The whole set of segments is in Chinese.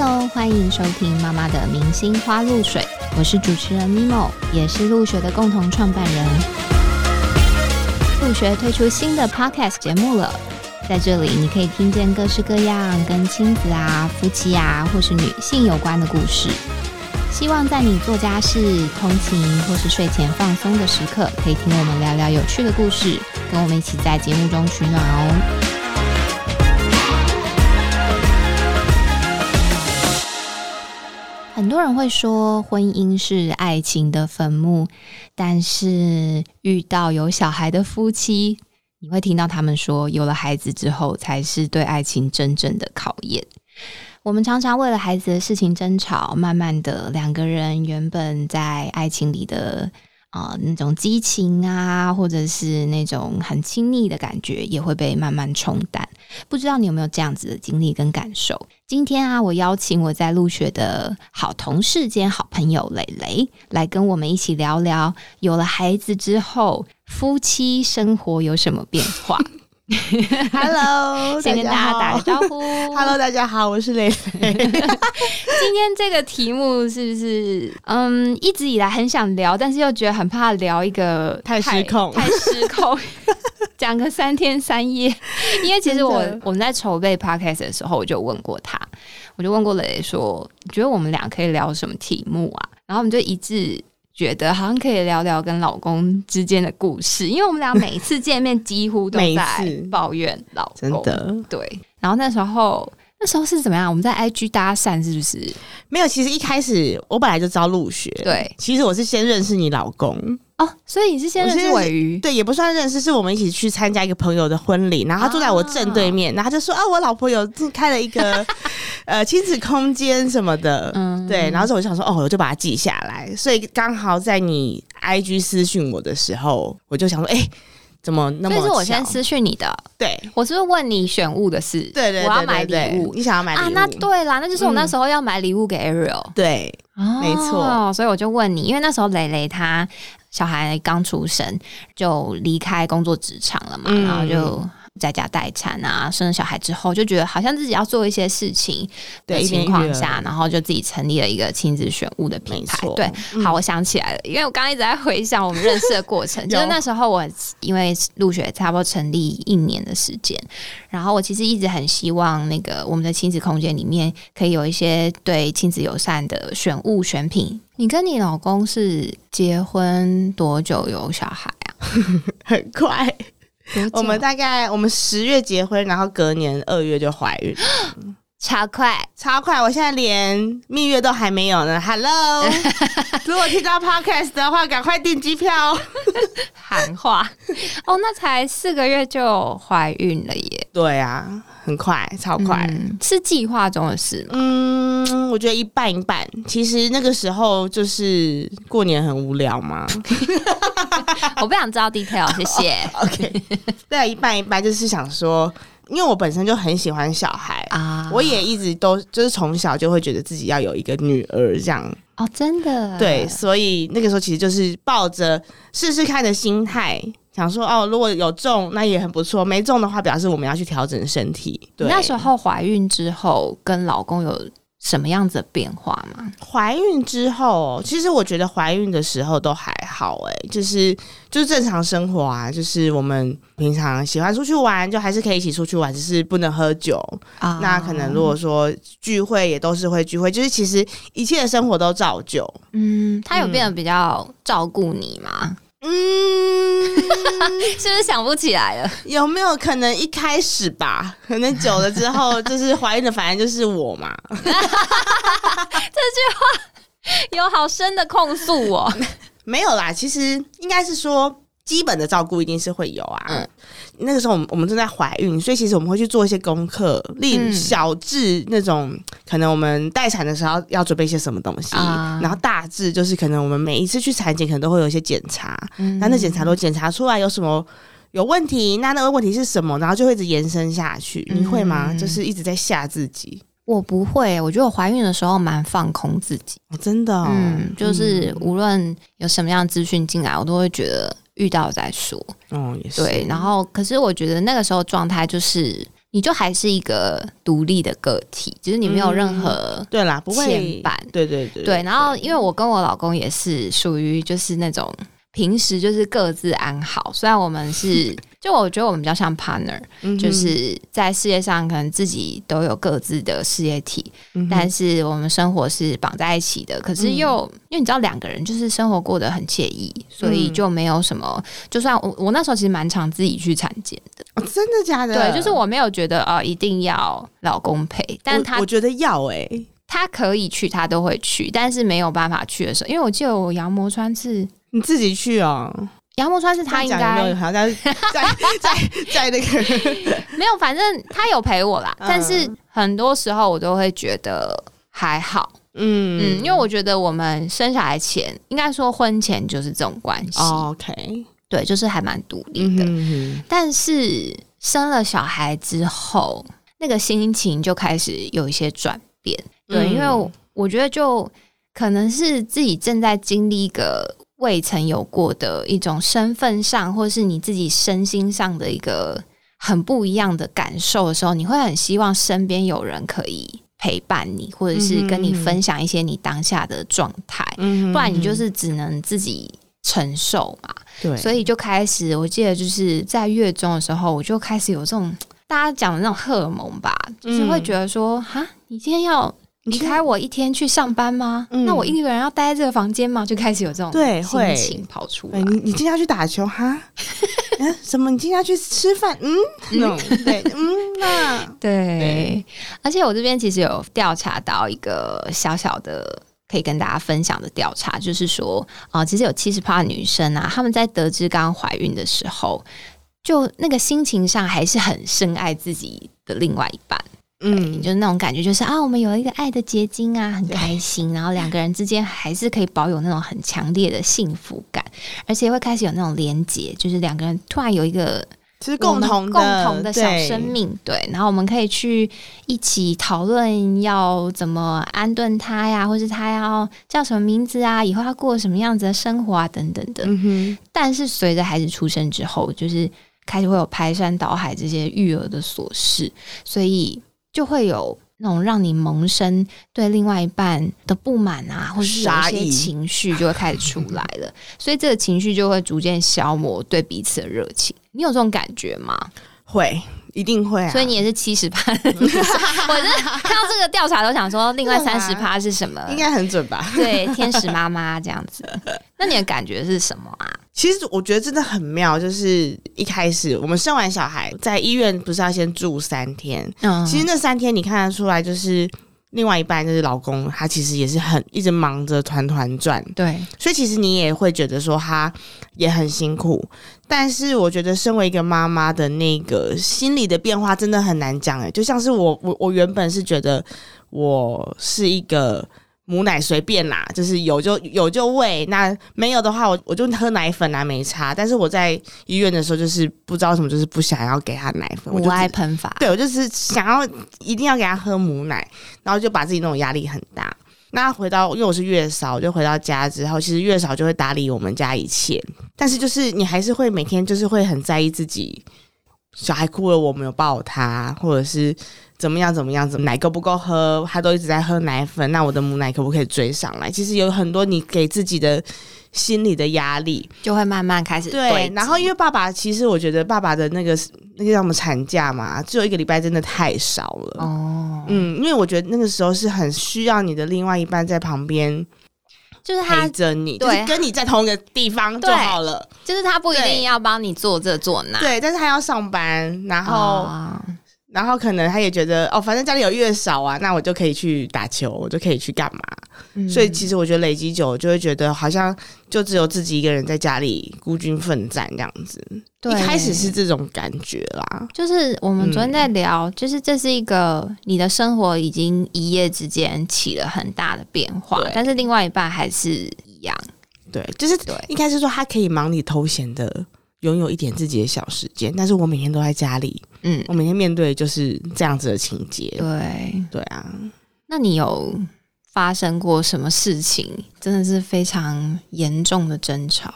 Hello，欢迎收听妈妈的明星花露水，我是主持人 Mimo，也是陆学的共同创办人。陆学推出新的 Podcast 节目了，在这里你可以听见各式各样跟亲子啊、夫妻啊或是女性有关的故事。希望在你做家事、通勤或是睡前放松的时刻，可以听我们聊聊有趣的故事，跟我们一起在节目中取暖哦。很多人会说婚姻是爱情的坟墓，但是遇到有小孩的夫妻，你会听到他们说，有了孩子之后才是对爱情真正的考验。我们常常为了孩子的事情争吵，慢慢的两个人原本在爱情里的。啊，那种激情啊，或者是那种很亲密的感觉，也会被慢慢冲淡。不知道你有没有这样子的经历跟感受？今天啊，我邀请我在入学的好同事兼好朋友蕾蕾，来跟我们一起聊聊，有了孩子之后，夫妻生活有什么变化。Hello，先跟大家打个招呼。Hello，大家好，我是蕾蕾。今天这个题目是不是嗯，一直以来很想聊，但是又觉得很怕聊一个太失控、太失控，讲个三天三夜。因为其实我我们在筹备 podcast 的时候，我就问过他，我就问过蕾蕾说，你觉得我们俩可以聊什么题目啊？然后我们就一致。觉得好像可以聊聊跟老公之间的故事，因为我们俩每次见面几乎都在 抱怨老公。真的，对。然后那时候，那时候是怎么样？我们在 IG 搭讪是不是？没有，其实一开始我本来就知道入学。对，其实我是先认识你老公。哦，所以你是先认识尾鱼？对，也不算认识，是我们一起去参加一个朋友的婚礼，然后他坐在我正对面，然后他就说：“啊，我老婆有开了一个 呃亲子空间什么的。”嗯，对，然后我就想说：“哦，我就把它记下来。”所以刚好在你 IG 私讯我的时候，我就想说：“哎，怎么那么……”这是我先私讯你的，对我是不是问你选物的事？对对，我要买礼物，你想要买啊？那对啦，那就是我那时候要买礼物给 Ariel。对，没错，所以我就问你，因为那时候蕾蕾她。小孩刚出生就离开工作职场了嘛，然后就在家待产啊，生了小孩之后就觉得好像自己要做一些事情的情况下，然后就自己成立了一个亲子选物的品牌。对，好，我想起来了，因为我刚刚一直在回想我们认识的过程，就是那时候我因为入学差不多成立一年的时间，然后我其实一直很希望那个我们的亲子空间里面可以有一些对亲子友善的选物选品。你跟你老公是结婚多久有小孩啊？很快，我们大概我们十月结婚，然后隔年二月就怀孕，超快超快！我现在连蜜月都还没有呢。Hello，如果听到 Podcast 的话，赶快订机票。喊话哦，那才四个月就怀孕了耶？对啊。很快，超快，是计划中的事吗？嗯，我觉得一半一半。其实那个时候就是过年很无聊嘛。我不想知道 detail，谢谢。OK，对，一半一半，就是想说，因为我本身就很喜欢小孩啊，我也一直都就是从小就会觉得自己要有一个女儿这样。哦，真的？对，所以那个时候其实就是抱着试试看的心态。想说哦，如果有中那也很不错，没中的话表示我们要去调整身体。对，那时候怀孕之后跟老公有什么样子的变化吗？怀孕之后，其实我觉得怀孕的时候都还好，哎，就是就是正常生活啊，就是我们平常喜欢出去玩，就还是可以一起出去玩，只是不能喝酒啊。那可能如果说聚会也都是会聚会，就是其实一切的生活都照旧。嗯，他有变得比较照顾你吗？嗯，是不是想不起来了？有没有可能一开始吧？可能久了之后，就是怀孕的，反正就是我嘛。这句话有好深的控诉哦。没有啦，其实应该是说。基本的照顾一定是会有啊。嗯，那个时候我们我们正在怀孕，所以其实我们会去做一些功课，例如小至那种可能我们待产的时候要准备一些什么东西，然后大致就是可能我们每一次去产检可能都会有一些检查，那那检查都检查出来有什么有问题，那那个问题是什么，然后就会一直延伸下去。你会吗？就是一直在吓自己。我不会，我觉得我怀孕的时候蛮放空自己，真的。嗯，就是无论有什么样资讯进来，我都会觉得。遇到再说，哦，也是对。然后，可是我觉得那个时候状态就是你就还是一个独立的个体，就是你没有任何对啦，不会牵绊。对对对对，然后因为我跟我老公也是属于就是那种平时就是各自安好，虽然我们是。就我觉得我们比较像 partner，就是在事业上可能自己都有各自的事业体，但是我们生活是绑在一起的。可是又因为你知道两个人就是生活过得很惬意，所以就没有什么。就算我我那时候其实蛮常自己去产检的，真的假的？对，就是我没有觉得啊一定要老公陪，但他我觉得要哎，他可以去，他都会去，但是没有办法去的时候，因为我记得我羊膜穿是你自己去啊。杨木川是他应该好像在 在在那个 没有，反正他有陪我啦。但是很多时候我都会觉得还好，嗯嗯，因为我觉得我们生小孩前，应该说婚前就是这种关系。OK，对，就是还蛮独立的。但是生了小孩之后，那个心情就开始有一些转变。对，因为我觉得就可能是自己正在经历一个。未曾有过的一种身份上，或是你自己身心上的一个很不一样的感受的时候，你会很希望身边有人可以陪伴你，或者是跟你分享一些你当下的状态，嗯不然你就是只能自己承受嘛。对，所以就开始，我记得就是在月中的时候，我就开始有这种大家讲的那种荷尔蒙吧，就是会觉得说，哈，你今天要。离开我一天去上班吗？那我一个人要待在这个房间吗？就开始有这种对心情跑出来。你你今天要去打球哈？什么？你今天要去吃饭？嗯，对，嗯，那 对。而且我这边其实有调查到一个小小的可以跟大家分享的调查，就是说啊，其实有七十趴女生啊，她们在得知刚怀孕的时候，就那个心情上还是很深爱自己的另外一半。嗯，就是那种感觉，就是啊，我们有一个爱的结晶啊，很开心，然后两个人之间还是可以保有那种很强烈的幸福感，而且会开始有那种连结，就是两个人突然有一个其实共同共同的小生命，对，然后我们可以去一起讨论要怎么安顿他呀，或是他要叫什么名字啊，以后要过什么样子的生活啊，等等的。但是随着孩子出生之后，就是开始会有排山倒海这些育儿的琐事，所以。就会有那种让你萌生对另外一半的不满啊，或者是有一些情绪就会开始出来了，所以这个情绪就会逐渐消磨对彼此的热情。你有这种感觉吗？会。一定会啊！所以你也是七十趴。我是看到这个调查都想说，另外三十趴是什么？应该很准吧？对，天使妈妈这样子。那你的感觉是什么啊？其实我觉得真的很妙，就是一开始我们生完小孩在医院不是要先住三天？嗯，其实那三天你看得出来，就是另外一半就是老公，他其实也是很一直忙着团团转。对，所以其实你也会觉得说他也很辛苦。但是我觉得，身为一个妈妈的那个心理的变化真的很难讲哎，就像是我我我原本是觉得我是一个母奶随便啦，就是有就有就喂，那没有的话我我就喝奶粉啊没差。但是我在医院的时候就是不知道什么，就是不想要给他奶粉，我就爱喷发，对我就是想要一定要给他喝母奶，然后就把自己那种压力很大。那回到，因为我是月嫂，就回到家之后，其实月嫂就会打理我们家一切。但是就是你还是会每天就是会很在意自己小孩哭了，我没有抱他，或者是怎么样怎么样，怎么奶够不够喝，他都一直在喝奶粉，那我的母奶可不可以追上来？其实有很多你给自己的。心理的压力就会慢慢开始对，然后因为爸爸，其实我觉得爸爸的那个那个叫什么产假嘛，只有一个礼拜，真的太少了哦。嗯，因为我觉得那个时候是很需要你的另外一半在旁边，就是陪着你，就是跟你在同一个地方就好了。就是他不一定要帮你做这做那，对，但是他要上班，然后。然后可能他也觉得哦，反正家里有月嫂啊，那我就可以去打球，我就可以去干嘛。所以其实我觉得累积久，就会觉得好像就只有自己一个人在家里孤军奋战这样子。一开始是这种感觉啦。就是我们昨天在聊，就是这是一个你的生活已经一夜之间起了很大的变化，但是另外一半还是一样。对，就是对，应该是说他可以忙里偷闲的。拥有一点自己的小时间，但是我每天都在家里，嗯，我每天面对就是这样子的情节，对对啊。那你有发生过什么事情？真的是非常严重的争吵，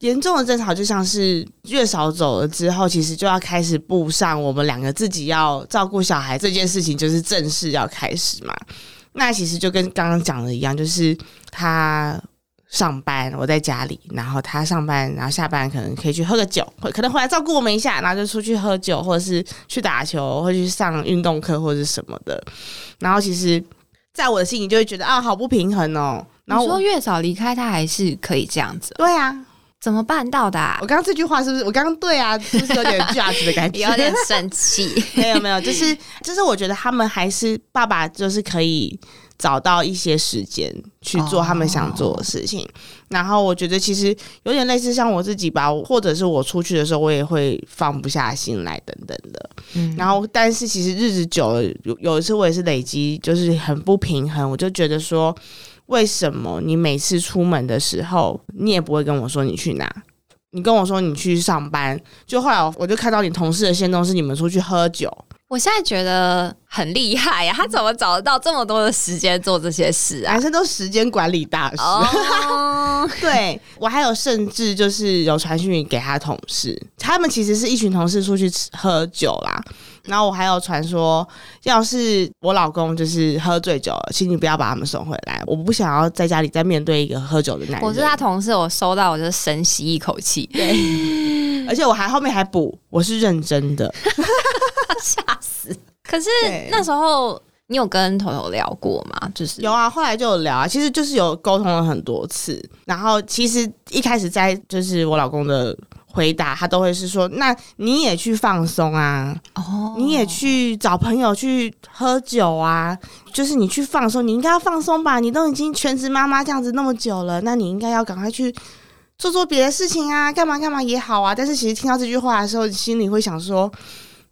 严重的争吵就像是月嫂走了之后，其实就要开始步上我们两个自己要照顾小孩这件事情，就是正式要开始嘛。那其实就跟刚刚讲的一样，就是他上班，我在家里，然后他上班，然后下班可能可以去喝个酒，可能回来照顾我们一下，然后就出去喝酒，或者是去打球，或者去上运动课或者是什么的。然后其实，在我的心里就会觉得啊，好不平衡哦。然后说月嫂离开，他还是可以这样子。对啊。怎么办到的？我刚刚这句话是不是？我刚刚对啊，就是有点 judge 的感觉，有点生气。没有没有，就是就是，我觉得他们还是爸爸，就是可以找到一些时间去做他们想做的事情。然后我觉得其实有点类似像我自己吧，或者是我出去的时候，我也会放不下心来等等的。嗯，然后但是其实日子久了，有有一次我也是累积，就是很不平衡，我就觉得说。为什么你每次出门的时候，你也不会跟我说你去哪？你跟我说你去上班，就后来我就看到你同事的线动是你们出去喝酒。我现在觉得很厉害呀，他怎么找得到这么多的时间做这些事啊？男生都时间管理大师。对我还有甚至就是有传讯给他同事，他们其实是一群同事出去吃喝酒啦。然后我还有传说，要是我老公就是喝醉酒了，请你不要把他们送回来。我不想要在家里再面对一个喝酒的男人。我是他同事，我收到我就深吸一口气。对，而且我还后面还补，我是认真的，吓死。可是那时候你有跟头头聊过吗？就是有啊，后来就有聊啊，其实就是有沟通了很多次。然后其实一开始在就是我老公的。回答他都会是说，那你也去放松啊，哦，你也去找朋友去喝酒啊，就是你去放松，你应该要放松吧？你都已经全职妈妈这样子那么久了，那你应该要赶快去做做别的事情啊，干嘛干嘛也好啊。但是其实听到这句话的时候，心里会想说。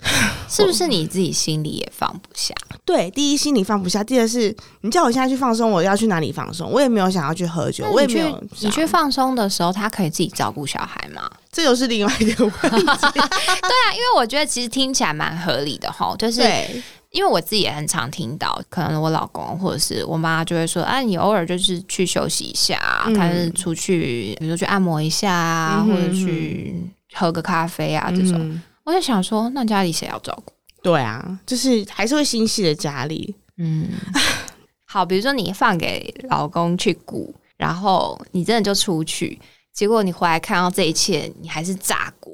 是不是你自己心里也放不下？对，第一心里放不下，第二是你叫我现在去放松，我要去哪里放松？我也没有想要去喝酒，我也没有。你去放松的时候，他可以自己照顾小孩吗？这又是另外一个问题。对啊，因为我觉得其实听起来蛮合理的哈，就是因为我自己也很常听到，可能我老公或者是我妈就会说：“啊，你偶尔就是去休息一下，他是出去，比如说去按摩一下啊，或者去喝个咖啡啊这种。”我就想说，那家里谁要照顾？对啊，就是还是会心系的家里。嗯，好，比如说你放给老公去顾，然后你真的就出去，结果你回来看到这一切，你还是炸锅，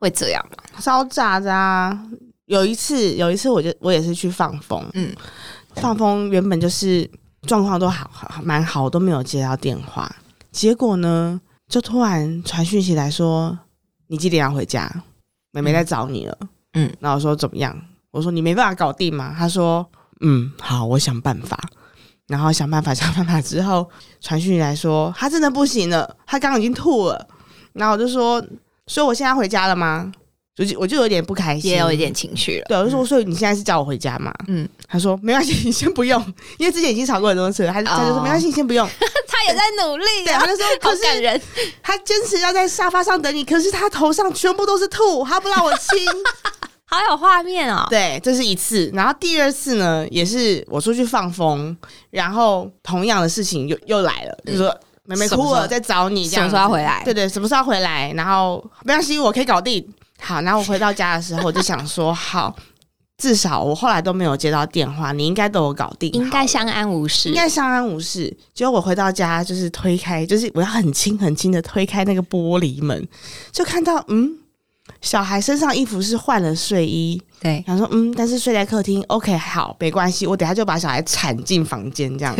会这样吗？烧炸的啊！有一次，有一次，我就我也是去放风，嗯，放风原本就是状况都好好蛮好，都没有接到电话，结果呢，就突然传讯息来说，你几点要回家？妹妹在找你了，嗯，然后我说怎么样？我说你没办法搞定吗？他说，嗯，好，我想办法。然后想办法想办法之后，传讯来说他真的不行了，他刚刚已经吐了。然后我就说，所以我现在回家了吗？就我就有点不开心，也有一点情绪了。对，我就说，所以你现在是叫我回家吗？嗯，他说没关系，你先不用，因为之前已经吵过很多次了。他他就说没关系，先不用。他也在努力，对，他就说 好感人。他坚持要在沙发上等你，可是他头上全部都是吐，他不让我亲。好有画面哦。对，这是一次，然后第二次呢，也是我出去放风，然后同样的事情又又来了，就说妹妹哭了，在找你，什么时候回来？对对，什么时候回来？然后没关系，我可以搞定。好，然后我回到家的时候，我就想说，好，至少我后来都没有接到电话，你应该都有搞定，应该相安无事，应该相安无事。结果我回到家，就是推开，就是我要很轻很轻的推开那个玻璃门，就看到，嗯，小孩身上衣服是换了睡衣，对，然后说，嗯，但是睡在客厅，OK，好，没关系，我等下就把小孩铲进房间这样，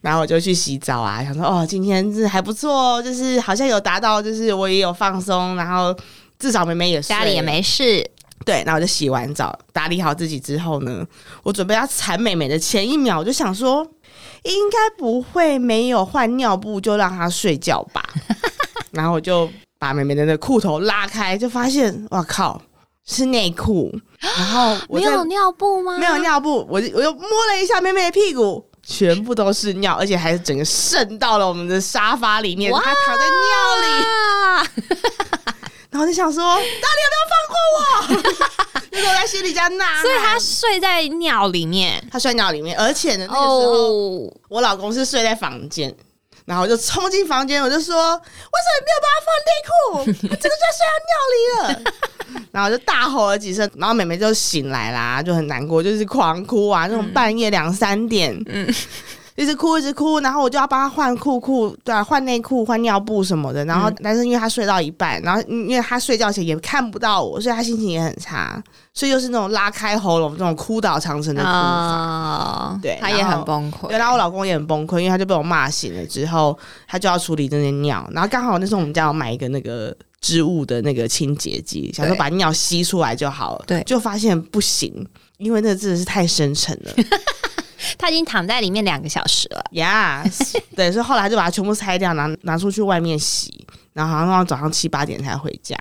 然后我就去洗澡啊，想说，哦，今天是还不错，就是好像有达到，就是我也有放松，然后。至少妹妹也家里也没事，对，然后我就洗完澡，打理好自己之后呢，我准备要缠妹妹的前一秒，我就想说，应该不会没有换尿布就让她睡觉吧？然后我就把妹妹的那裤头拉开，就发现，哇靠，是内裤。然后没有尿布吗？没有尿布，我我又摸了一下妹妹的屁股，全部都是尿，而且还是整个渗到了我们的沙发里面，她躺在尿里。然后就想说，到底有没有放过我？就是我在心里在呐。所以他睡在尿里面，他睡尿里面，而且呢，那个时候我老公是睡在房间。然后我就冲进房间，我就说：“为什么你没有把他放内裤？这个就睡在尿里了。”然后就大吼了几声，然后妹妹就醒来啦，就很难过，就是狂哭啊，那种半夜两三点，嗯，一直哭一直哭，然后我就要帮他换裤裤，对啊，换内裤、换尿布什么的。然后但是因为他睡到一半，然后因为他睡觉前也看不到我，所以他心情也很差。所以又是那种拉开喉咙、那种哭倒长城的哭法，对，他也很崩溃。然后我老公也很崩溃，因为他就被我骂醒了之后，他就要处理这些尿。然后刚好那时候我们家有买一个那个织物的那个清洁剂，想说把尿吸出来就好了。对，就发现不行，因为那个真的是太深沉了。他已经躺在里面两个小时了。呀，对，所以后来就把它全部拆掉，拿拿出去外面洗，然后好像到早上七八点才回家。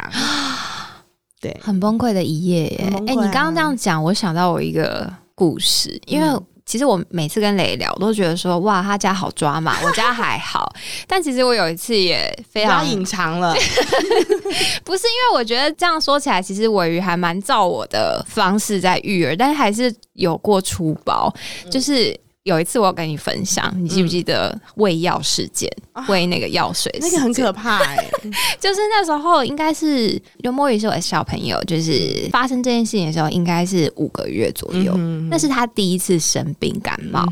对，很崩溃的一夜耶！哎，你刚刚这样讲，我想到我一个故事，因为其实我每次跟磊聊，我都觉得说哇，他家好抓嘛，我家还好。但其实我有一次也非常隐藏了，不是因为我觉得这样说起来，其实尾鱼还蛮照我的方式在育儿，但是还是有过粗暴，就是。有一次我跟你分享，你记不记得喂药事件？喂那个药水，那个很可怕哎。就是那时候应该是刘墨雨是我的小朋友，就是发生这件事情的时候，应该是五个月左右。那是他第一次生病感冒，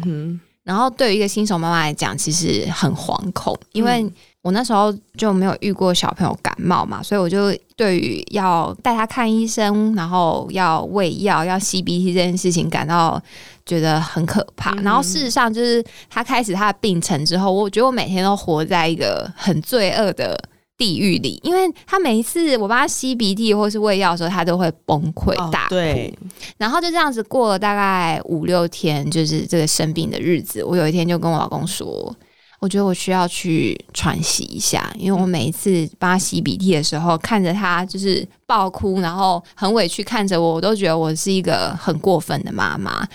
然后对于一个新手妈妈来讲，其实很惶恐，因为。我那时候就没有遇过小朋友感冒嘛，所以我就对于要带他看医生，然后要喂药、要吸鼻涕这件事情感到觉得很可怕。然后事实上，就是他开始他的病程之后，我觉得我每天都活在一个很罪恶的地狱里，因为他每一次我帮他吸鼻涕或是喂药的时候，他都会崩溃大哭。然后就这样子过了大概五六天，就是这个生病的日子。我有一天就跟我老公说。我觉得我需要去喘息一下，因为我每一次帮他洗鼻涕的时候，看着他就是爆哭，然后很委屈看着我，我都觉得我是一个很过分的妈妈。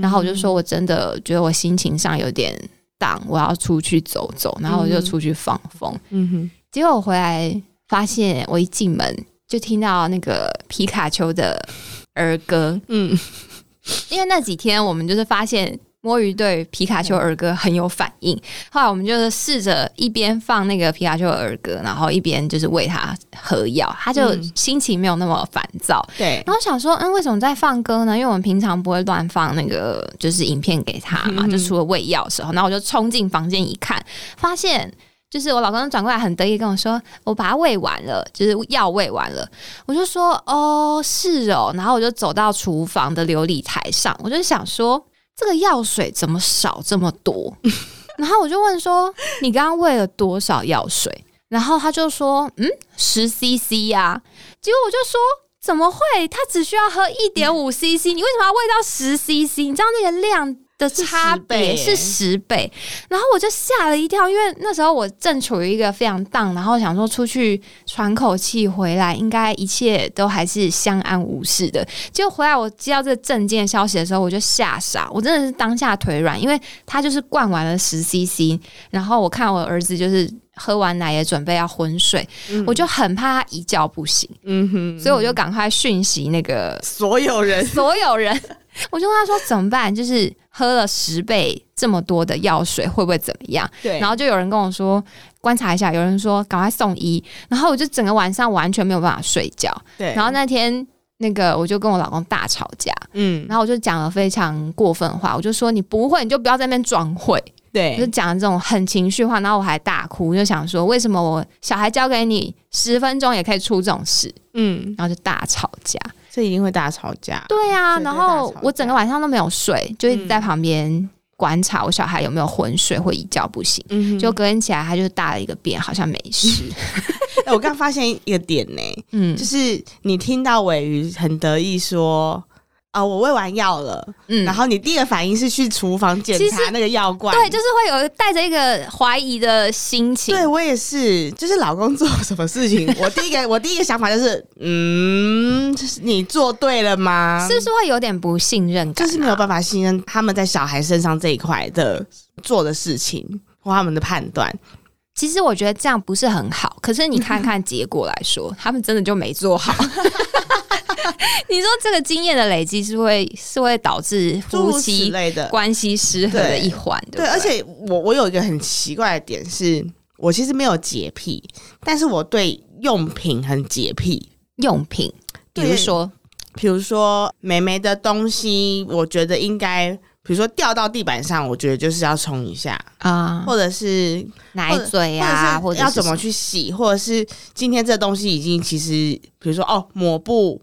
然后我就说，我真的觉得我心情上有点荡，我要出去走走，然后我就出去放风。嗯哼，结果我回来发现，我一进门就听到那个皮卡丘的儿歌。嗯，因为那几天我们就是发现。摸鱼对皮卡丘儿歌很有反应，后来我们就是试着一边放那个皮卡丘儿歌，然后一边就是喂它喝药，它就心情没有那么烦躁。对，然后想说，嗯，为什么在放歌呢？因为我们平常不会乱放那个就是影片给他嘛，就除了喂药的时候。然后我就冲进房间一看，发现就是我老公转过来很得意跟我说，我把它喂完了，就是药喂完了。我就说，哦，是哦。然后我就走到厨房的琉璃台上，我就想说。这个药水怎么少这么多？然后我就问说：“你刚刚喂了多少药水？”然后他就说：“嗯，十 CC 呀。”结果我就说：“怎么会？他只需要喝一点五 CC，你为什么要喂到十 CC？你知道那个量？”的差别是十倍，然后我就吓了一跳，因为那时候我正处于一个非常荡，然后想说出去喘口气回来，应该一切都还是相安无事的。结果回来我接到这个震惊消息的时候，我就吓傻，我真的是当下腿软，因为他就是灌完了十 CC，然后我看我儿子就是喝完奶也准备要昏睡，我就很怕他一觉不醒，嗯哼，所以我就赶快讯息那个所有人，所有人。我就问他说怎么办？就是喝了十倍这么多的药水会不会怎么样？对，然后就有人跟我说观察一下，有人说赶快送医，然后我就整个晚上完全没有办法睡觉。对，然后那天那个我就跟我老公大吵架，嗯，然后我就讲了非常过分话，我就说你不会你就不要在那边装会，对，就讲这种很情绪化，然后我还大哭，就想说为什么我小孩交给你十分钟也可以出这种事，嗯，然后就大吵架。这一定会大吵架。对啊，然后我整个晚上都没有睡，就一直在旁边观察我小孩有没有昏睡或一觉不醒。嗯，就隔天起来他就大了一个便，好像没事。哎，我刚发现一个点呢，嗯，就是你听到尾鱼很得意说。啊，我喂完药了，嗯，然后你第一个反应是去厨房检查那个药罐，对，就是会有带着一个怀疑的心情。对我也是，就是老公做什么事情，我第一个我第一个想法就是，嗯，你做对了吗？是不是会有点不信任感？就是没有办法信任他们在小孩身上这一块的做的事情或他们的判断。其实我觉得这样不是很好，可是你看看结果来说，他们真的就没做好。你知说这个经验的累积是会是会导致夫妻类的关系失衡的一环，对，而且我我有一个很奇怪的点是，我其实没有洁癖，但是我对用品很洁癖。用品，比如说，比如说美眉的东西，我觉得应该。比如说掉到地板上，我觉得就是要冲一下啊，或者是奶嘴啊，或者要怎么去洗，或者是今天这东西已经其实，比如说哦抹布，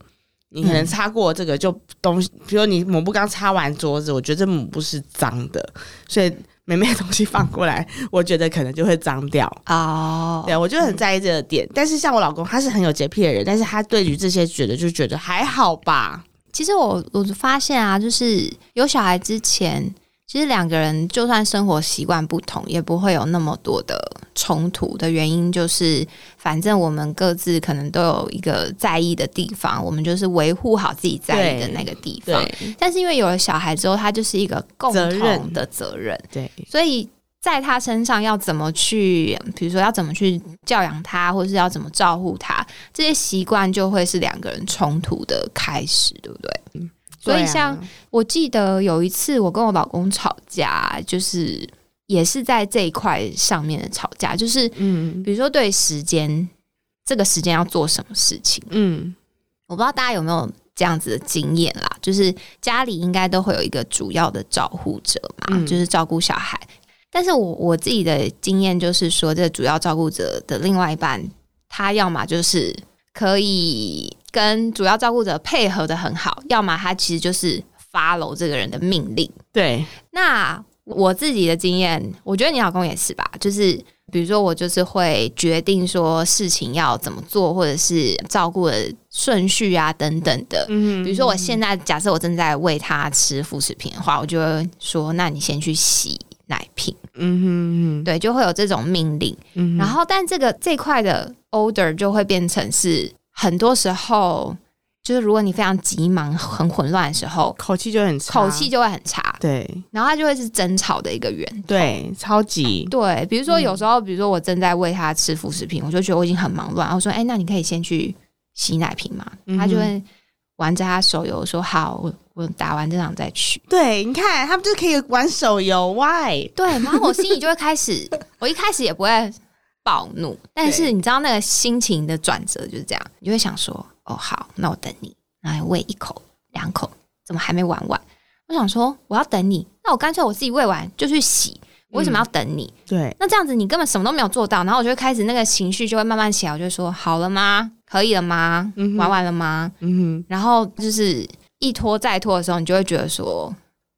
你可能擦过这个就东西，比如你抹布刚擦完桌子，我觉得这抹布是脏的，所以美美的东西放过来，我觉得可能就会脏掉 哦。对，我就很在意这个点。但是像我老公，他是很有洁癖的人，但是他对于这些觉得就觉得还好吧。其实我我发现啊，就是有小孩之前，其实两个人就算生活习惯不同，也不会有那么多的冲突。的原因就是，反正我们各自可能都有一个在意的地方，我们就是维护好自己在意的那个地方。但是因为有了小孩之后，他就是一个共同的责任，对，所以。在他身上要怎么去，比如说要怎么去教养他，或者是要怎么照顾他，这些习惯就会是两个人冲突的开始，对不对？所以像我记得有一次我跟我老公吵架，就是也是在这一块上面的吵架，就是嗯，比如说对时间，这个时间要做什么事情，嗯，我不知道大家有没有这样子的经验啦，就是家里应该都会有一个主要的照护者嘛，就是照顾小孩。但是我我自己的经验就是说，这个主要照顾者的另外一半，他要么就是可以跟主要照顾者配合的很好，要么他其实就是 follow 这个人的命令。对，那我自己的经验，我觉得你老公也是吧？就是比如说，我就是会决定说事情要怎么做，或者是照顾的顺序啊等等的。嗯，比如说我现在假设我正在喂他吃副食品的话，我就会说，那你先去洗。奶瓶，嗯哼，对，就会有这种命令，然后，但这个这块的 order 就会变成是很多时候，就是如果你非常急忙、很混乱的时候，口气就很差，口气就会很差，对，然后它就会是争吵的一个源，对，超级，对，比如说有时候，比如说我正在喂他吃辅食品，我就觉得我已经很忙乱，我说，哎，那你可以先去洗奶瓶嘛，他就会玩着他手游说好。我我打完这场再去。对，你看他们就可以玩手游，Why？对，然后我心里就会开始，我一开始也不会暴怒，但是你知道那个心情的转折就是这样，你就会想说，哦，好，那我等你，来喂一口、两口，怎么还没玩完？我想说，我要等你，那我干脆我自己喂完就去洗，我为什么要等你？对，那这样子你根本什么都没有做到，然后我就会开始那个情绪就会慢慢起来，我就说，好了吗？可以了吗？玩完了吗？嗯哼，然后就是。一拖再拖的时候，你就会觉得说，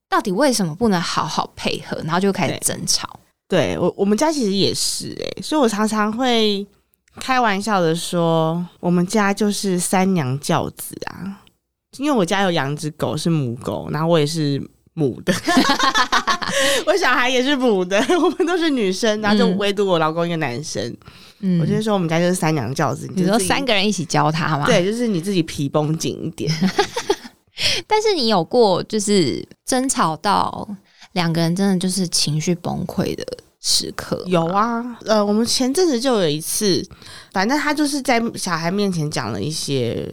到底为什么不能好好配合？然后就开始争吵。对我，我们家其实也是哎，所以我常常会开玩笑的说，我们家就是三娘教子啊。因为我家有养只狗是母狗，然后我也是母的，我小孩也是母的，我们都是女生，然后就唯独我老公一个男生。嗯，我就说我们家就是三娘教子，你说三个人一起教他嘛？对，就是你自己皮绷紧一点。但是你有过就是争吵到两个人真的就是情绪崩溃的时刻？有啊，呃，我们前阵子就有一次，反正他就是在小孩面前讲了一些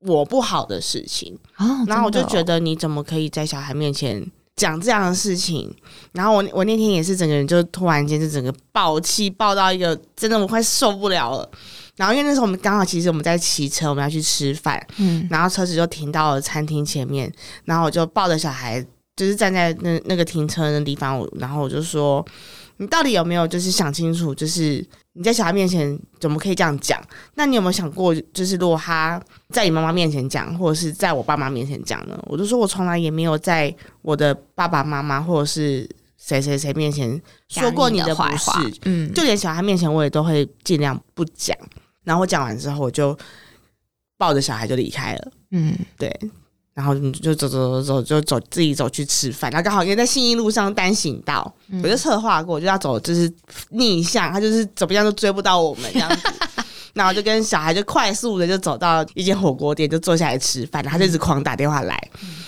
我不好的事情，然后我就觉得你怎么可以在小孩面前讲这样的事情？然后我我那天也是整个人就突然间就整个爆气，爆到一个真的我快受不了了。然后因为那时候我们刚好其实我们在骑车，我们要去吃饭，嗯，然后车子就停到了餐厅前面，然后我就抱着小孩，就是站在那那个停车的地方，我然后我就说，你到底有没有就是想清楚，就是你在小孩面前怎么可以这样讲？那你有没有想过，就是如果他在你妈妈面前讲，或者是在我爸妈面前讲呢？我就说我从来也没有在我的爸爸妈妈或者是谁谁谁面前说过你的坏话，嗯，就连小孩面前我也都会尽量不讲。然后我讲完之后，我就抱着小孩就离开了。嗯，对。然后就走走走走，就走自己走去吃饭。然后刚好因为在信义路上单行道，我就策划过，就要走就是逆向，他就是怎么样都追不到我们这样子。然后就跟小孩就快速的就走到一间火锅店，就坐下来吃饭。他就一直狂打电话来，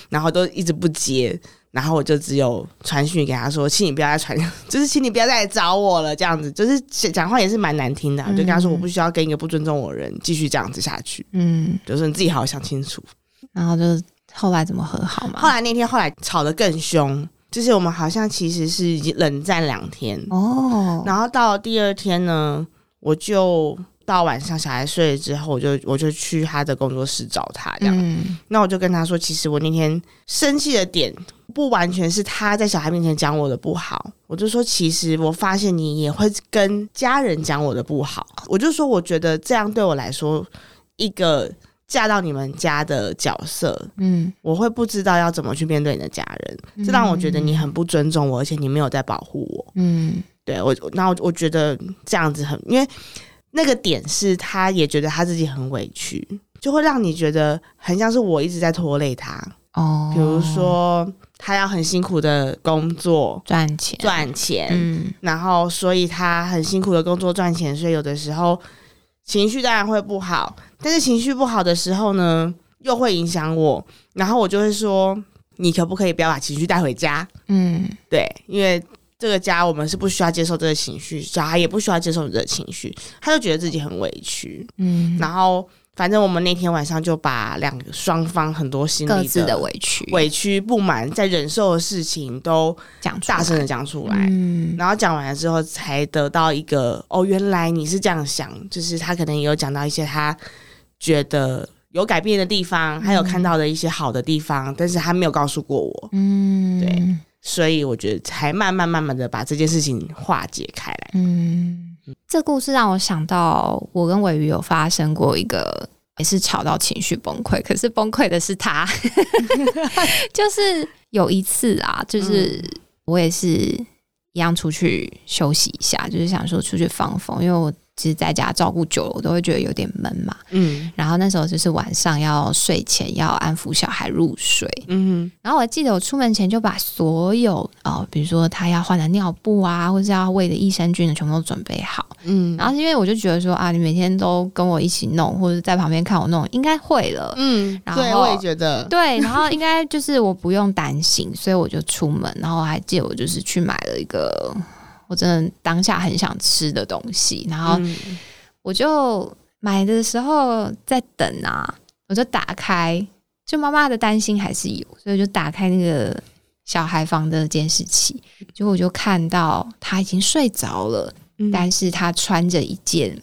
然后都一直不接。然后我就只有传讯给他说，请你不要再传，就是请你不要再来找我了，这样子，就是讲话也是蛮难听的，就跟他说我不需要跟一个不尊重我的人继续这样子下去，嗯，就是你自己好好想清楚。然后就后来怎么和好嘛？后来那天后来吵得更凶，就是我们好像其实是已经冷战两天，哦，然后到第二天呢，我就到晚上小孩睡了之后，我就我就去他的工作室找他，这样。嗯那我就跟他说，其实我那天生气的点不完全是他在小孩面前讲我的不好，我就说，其实我发现你也会跟家人讲我的不好，我就说，我觉得这样对我来说，一个嫁到你们家的角色，嗯，我会不知道要怎么去面对你的家人，这让我觉得你很不尊重我，而且你没有在保护我。嗯。对我，那我我觉得这样子很，因为那个点是他也觉得他自己很委屈，就会让你觉得很像是我一直在拖累他。哦，比如说，他要很辛苦的工作赚钱，赚钱，嗯。然后所以他很辛苦的工作赚钱，所以有的时候情绪当然会不好，但是情绪不好的时候呢，又会影响我，然后我就会说，你可不可以不要把情绪带回家？嗯对，因为这个家我们是不需要接受这个情绪，小孩也不需要接受你的情绪，他就觉得自己很委屈。嗯，然后反正我们那天晚上就把两个双方很多心里的的委屈委屈、不满、在忍受的事情都讲出来大声的讲出来。嗯。然后讲完了之后，才得到一个哦，原来你是这样想，就是他可能也有讲到一些他觉得有改变的地方，还有看到的一些好的地方，但是他没有告诉过我，嗯，对所以我觉得才慢慢慢慢的把这件事情化解开来。嗯，这故事让我想到，我跟尾鱼有发生过一个，也是吵到情绪崩溃，可是崩溃的是他，就是有一次啊，就是我也是一样出去休息一下，就是想说出去放风，因为我其实在家照顾久了，我都会觉得有点闷嘛。嗯然后那时候就是晚上要睡前要安抚小孩入睡，嗯然后我记得我出门前就把所有哦，比如说他要换的尿布啊，或是要喂的益生菌的，全部都准备好。嗯然后因为我就觉得说啊，你每天都跟我一起弄，或者在旁边看我弄，应该会了。嗯，然后对，我也觉得，对，然后应该就是我不用担心，所以我就出门，然后还记得我就是去买了一个我真的当下很想吃的东西，然后嗯我就买的时候在等啊，我就打开，就妈妈的担心还是有，所以就打开那个小孩房的监视器，结果我就看到他已经睡着了，嗯但是他穿着一件，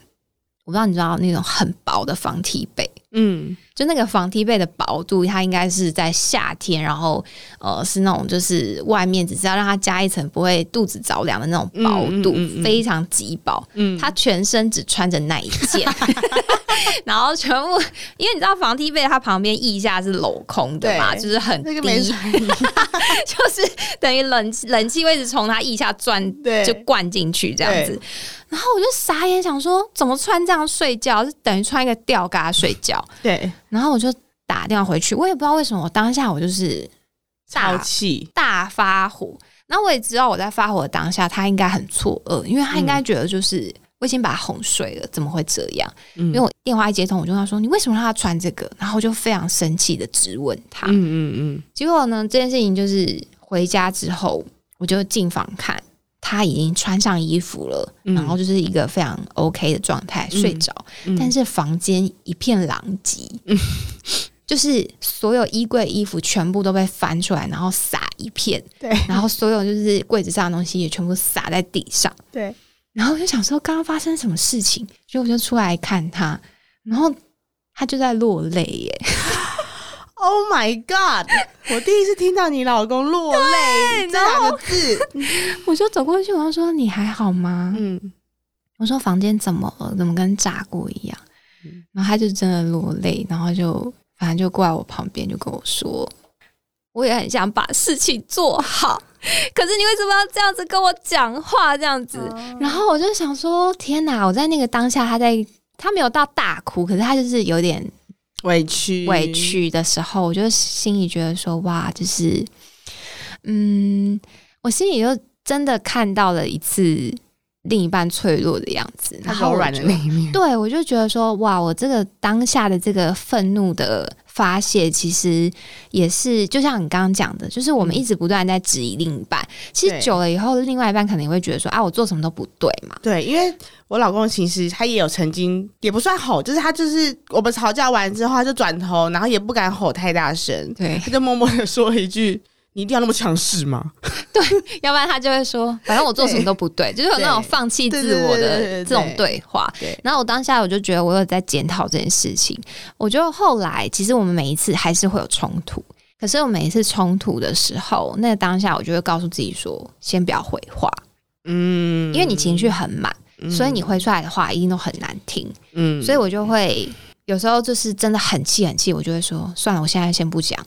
我不知道你知道那种很薄的防体被。嗯。就那个防踢被的薄度，它应该是在夏天，然后呃是那种就是外面只是要让它加一层不会肚子着凉的那种薄度，嗯嗯嗯嗯。非常极薄。嗯，他全身只穿着那一件，然后全部，因为你知道防踢被它旁边腋下是镂空的嘛，就是很低，就是等于冷气冷气会从它腋下钻，对。就灌进去这样子。然后我就傻眼，想说怎么穿这样睡觉，是等于穿一个吊嘎睡觉。对，然后我就打电话回去，我也不知道为什么，我当下我就是超大气，大发火。然后我也知道我在发火的当下，他应该很错愕，因为他应该觉得就是、我已经把他哄睡了，怎么会这样？嗯因为我电话一接通，我就跟他说：“你为什么让他穿这个？”然后我就非常生气的质问他。嗯嗯嗯结果呢，这件事情就是回家之后，我就进房看，他已经穿上衣服了，嗯然后就是一个非常 OK 的状态，睡着。嗯，但是房间一片狼藉，就是所有衣柜衣服全部都被翻出来，然后撒一片，对然后所有就是柜子上的东西也全部撒在地上。对，然后我就想说，刚刚发生什么事情？所以我就出来看他，然后他就在落泪耶。Oh my god！我第一次听到你老公落泪这两个字。我就走过去，我就说：“你还好吗？”嗯我说：“房间怎么了？怎么跟炸过一样？”然后他就真的落泪，然后就反正就过来我旁边，就跟我说：“我也很想把事情做好，可是你为什么要这样子跟我讲话？这样子？”然后我就想说：“天哪！我在那个当下，他在他没有到大哭，可是他就是有点委屈。委，屈的时候，我就心里觉得说，哇，就是，嗯，我心里就真的看到了一次另一半脆弱的样子，然后柔软的那一面。对我就觉得说，哇，我这个当下的这个愤怒的。发泄其实也是，就像你刚刚讲的，就是我们一直不断在质疑另一半。其实久了以后，另外一半可能也会觉得说：“啊，我做什么都不对嘛。”对，因为我老公其实他也有曾经，也不算吼，就是他就是我们吵架完之后，他就转头，然后也不敢吼太大声，对，他就默默的说了一句。你一定要那么强势吗？对，要不然他就会说，反正我做什么都不对，就是有那种放弃自我的这种对话。然后我当下我就觉得我有在检讨这件事情。我觉得后来其实我们每一次还是会有冲突，可是我每一次冲突的时候，那当下我就会告诉自己说，先不要回话。嗯，因为你情绪很满，所以你回出来的话一定都很难听。嗯，所以我就会有时候就是真的很气很气，我就会说，算了，我现在先不讲。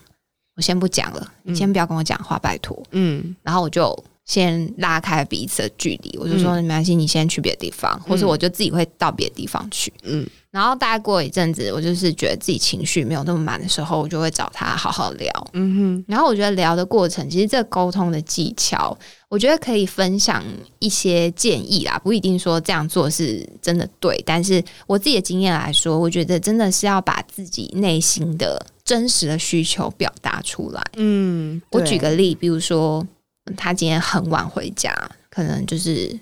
我先不讲了，你先不要跟我讲话，拜托。嗯，然后我就先拉开彼此的距离，我就说没关系，你先去别的地方，或者我就自己会到别的地方去。嗯，然后大概过一阵子，我就是觉得自己情绪没有那么满的时候，我就会找他好好聊。嗯哼，然后我觉得聊的过程，其实这沟通的技巧，我觉得可以分享一些建议啦，不一定说这样做是真的对，但是我自己的经验来说，我觉得真的是要把自己内心的。真实的需求表达出来。嗯，我举个例，比如说他今天很晚回家，可能就是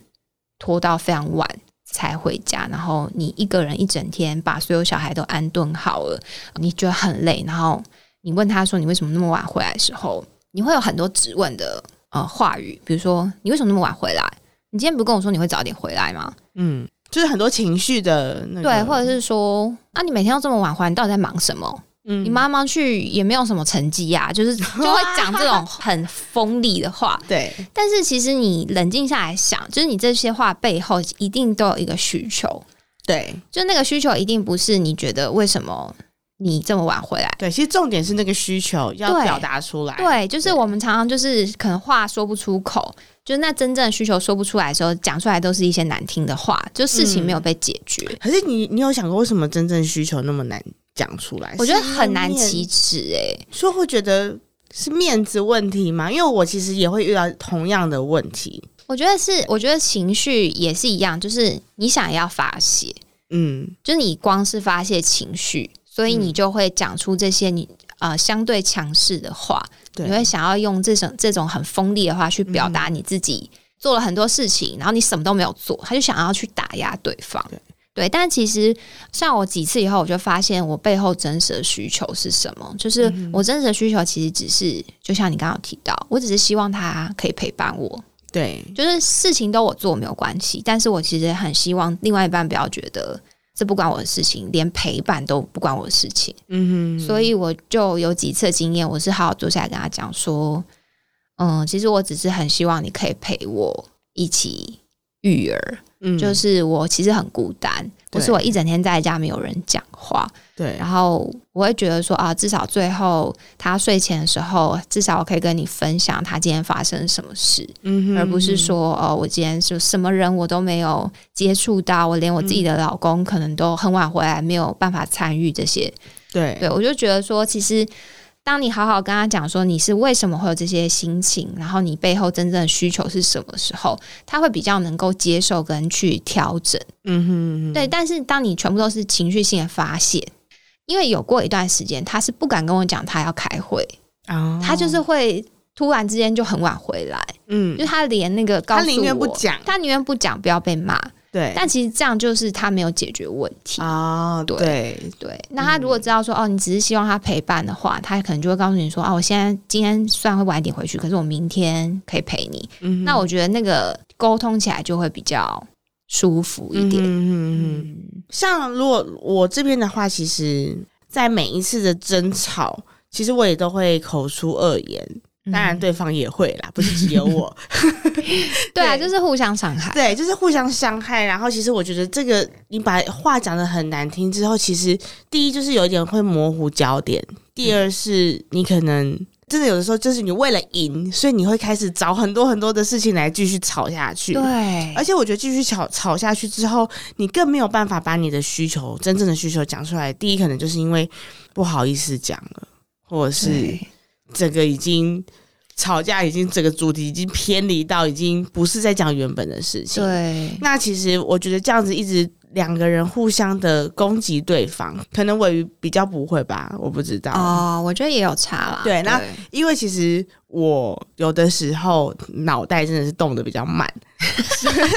拖到非常晚才回家，然后你一个人一整天把所有小孩都安顿好了，你觉得很累，然后你问他说你为什么那么晚回来的时候，你会有很多质问的呃话语，比如说你为什么那么晚回来？你今天不跟我说你会早点回来吗？嗯，就是很多情绪的那对，或者是说啊，你每天要这么晚回来，你到底在忙什么？你妈妈去也没有什么成绩呀，就是就会讲这种 很锋利的话。对，但是其实你冷静下来想，就是你这些话背后一定都有一个需求。对，就那个需求一定不是你觉得为什么你这么晚回来。对，其实重点是那个需求要表达出来。对，就是我们常常就是可能话说不出口，就是那真正的需求说不出来的时候，讲出来都是一些难听的话，就事情没有被解决。可是你你有想过为什么真正需求那么难？讲出来，我觉得很难启齿哎，说会觉得是面子问题吗？因为我其实也会遇到同样的问题。我觉得是，我觉得情绪也是一样，就是你想要发泄，嗯，就是你光是发泄情绪，所以你就会讲出这些你呃相对强势的话，你会想要用这种这种很锋利的话去表达你自己做了很多事情，然后你什么都没有做，他就想要去打压对方。对，但其实像我几次以后，我就发现我背后真实的需求是什么？就是我真实的需求其实只是，就像你刚刚提到，我只是希望他可以陪伴我。对，就是事情都我做没有关系，但是我其实很希望另外一半不要觉得这不关我的事情，连陪伴都不关我的事情。嗯哼，所以我就有几次经验，我是好好坐下来跟他讲说，嗯，其实我只是很希望你可以陪我一起育儿。嗯，就是我其实很孤单，不是我一整天在家没有人讲话，对，然后我会觉得说啊，至少最后他睡前的时候，至少我可以跟你分享他今天发生什么事，嗯，而不是说哦，我今天就什么人我都没有接触到，我连我自己的老公可能都很晚回来，没有办法参与这些，对，对我就觉得说其实。当你好好跟他讲说你是为什么会有这些心情，然后你背后真正的需求是什么时候，他会比较能够接受跟去调整。嗯哼，对。但是当你全部都是情绪性的发泄，因为有过一段时间他是不敢跟我讲他要开会啊，他就是会突然之间就很晚回来。嗯，就他连那个他宁愿不讲，他宁愿不讲，不要被骂。对，但其实这样就是他没有解决问题啊。对对，那他如果知道说哦，你只是希望他陪伴的话，他可能就会告诉你说哦，我现在今天虽然会晚一点回去，可是我明天可以陪你。嗯，那我觉得那个沟通起来就会比较舒服一点。嗯嗯，像如果我这边的话，其实在每一次的争吵，其实我也都会口出恶言。当然，对方也会啦，不是只有我。对啊，就是互相伤害。对，就是互相伤害。然后，其实我觉得这个你把话讲的很难听之后，其实第一就是有一点会模糊焦点；第二是你可能真的有的时候就是你为了赢，所以你会开始找很多很多的事情来继续吵下去。对，而且我觉得继续吵吵下去之后，你更没有办法把你的需求真正的需求讲出来。第一，可能就是因为不好意思讲了，或者是。这个已经吵架已经整个主题已经偏离到已经不是在讲原本的事情。对，那其实我觉得这样子一直两个人互相的攻击对方，可能尾鱼比较不会吧，我不知道。哦，我觉得也有差啦。对那因为其实我有的时候脑袋真的是动的比较慢，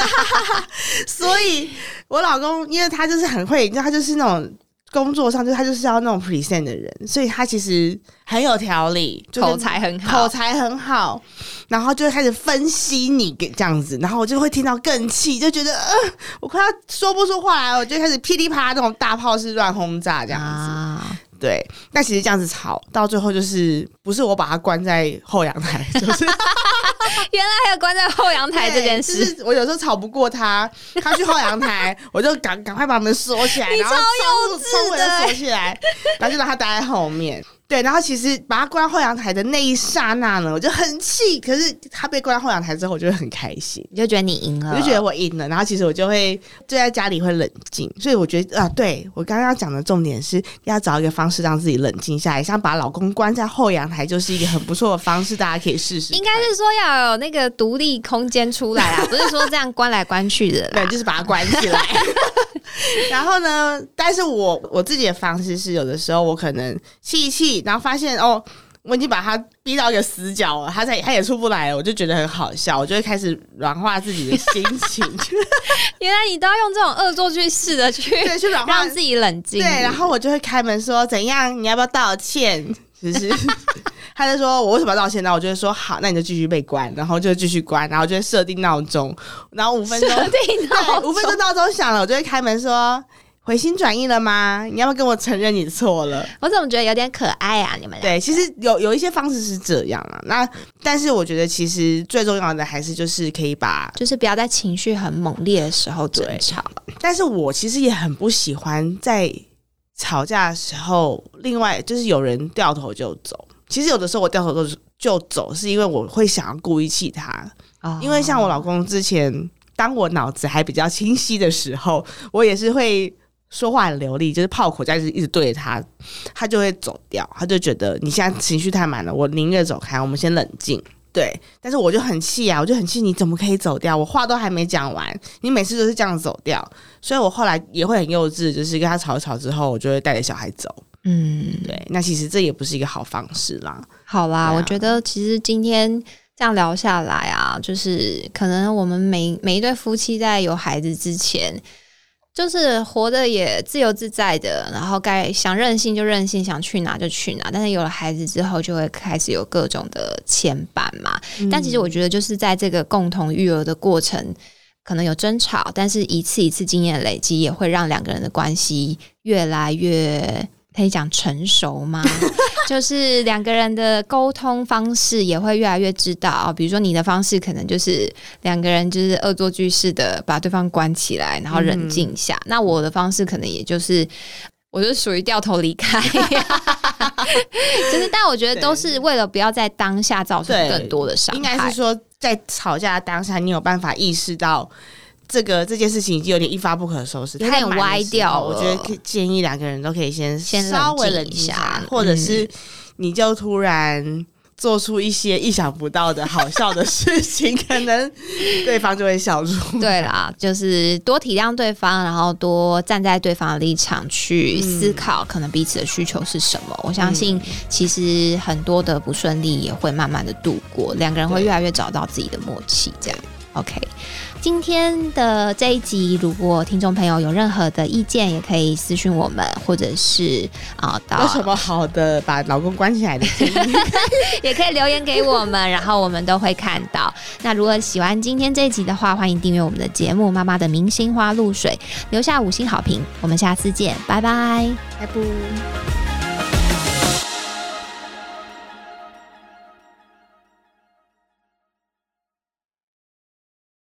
所以我老公因为他就是很会，你知道他就是那种工作上就他就是要那种 present 的人，所以他其实很有条理，就是口才很好。口才很好，然后就开始分析你给这样子，然后我就会听到更气，就觉得呃，我快要说不出话来，我就开始噼里啪啦那种大炮式乱轰炸这样子。啊，对，但其实这样子吵到最后就是不是我把他关在后阳台，就是 原来还有关在后阳台这件对事，就是我有时候吵不过他，他去后阳台，我就赶赶快把门锁起来，你然后超幼窗户稚窗户也的锁起来，然后就让他待在后面。对，然后其实把他关在后阳台的那一刹那呢，我就很气。可是他被关到后阳台之后，我就会很开心，你就觉得你赢了，我就觉得我赢了。然后其实我就会就在家里会冷静。所以我觉得啊，对我刚刚要讲的重点是要找一个方式让自己冷静下来，像把老公关在后阳台，就是一个很不错的方式，大家可以试试看。应该是说要有那个独立空间出来啊，不是说这样关来关去的对，啦。就是把它关起来。然后呢，但是我我自己的方式是，有的时候我可能气一气，然后发现哦，我已经把他逼到一个死角了，他在他也出不来了，我就觉得很好笑，我就会开始软化自己的心情，原来你都要用这种恶作剧式的去对，去软化让自己冷静。对，然后我就会开门说怎样，你要不要道歉？就是他就说我为什么要道歉？呢我就会说好，那你就继续被关，然后就继续关，然后就会设定闹钟，然后五分钟设定闹对，五分钟闹钟响了，我就会开门说回心转意了吗？你要不要跟我承认你错了？我怎么觉得有点可爱啊？你们俩对，其实有有一些方式是这样啊。那但是我觉得其实最重要的还是就是可以把，就是不要在情绪很猛烈的时候争吵。但是我其实也很不喜欢在吵架的时候，另外就是有人掉头就走。其实有的时候我掉头就就走，是因为我会想要故意气他。哦因为像我老公之前，当我脑子还比较清晰的时候，我也是会说话很流利，就是炮口在，一直对着他，他就会走掉，他就觉得你现在情绪太满了，我宁愿走开，我们先冷静。对，但是我就很气啊，我就很气，你怎么可以走掉？我话都还没讲完，你每次都是这样走掉，所以我后来也会很幼稚，就是跟他吵一吵之后，我就会带着小孩走。嗯，对，那其实这也不是一个好方式啦。好啦，啊我觉得其实今天这样聊下来啊，就是可能我们每每一对夫妻在有孩子之前，就是活得也自由自在的，然后该想任性就任性，想去哪就去哪。但是有了孩子之后，就会开始有各种的牵绊嘛。但其实我觉得，就是在这个共同育儿的过程。可能有争吵，但是一次一次经验累积，也会让两个人的关系越来越可以讲成熟吗？就是两个人的沟通方式也会越来越知道，比如说你的方式可能就是两个人就是恶作剧式的把对方关起来，然后冷静一下。那我的方式可能也就是。我就属于掉头离开，就是，但我觉得都是为了不要在当下造成更多的伤害。应该是说，在吵架的当下，你有办法意识到这个这件事情已经有点一发不可收拾，有点太歪掉了我觉得可建议两个人都可以先先稍微冷冷静静一下嗯或者是你就突然。做出一些意想不到的好笑的事情，可能对方就会笑出。对啦，就是多体谅对方，然后多站在对方的立场去思考，可能彼此的需求是什么。我相信，其实很多的不顺利也会慢慢的度过，两个人会越来越找到自己的默契。这样，OK。今天的这一集，如果听众朋友有任何的意见，也可以私讯我们，或者是啊、到有什么好的把老公关起来的建议？也可以留言给我们，然后我们都会看到。那如果喜欢今天这一集的话，欢迎订阅我们的节目《妈妈的明星花露水》，留下五星好评。我们下次见，拜拜。还不。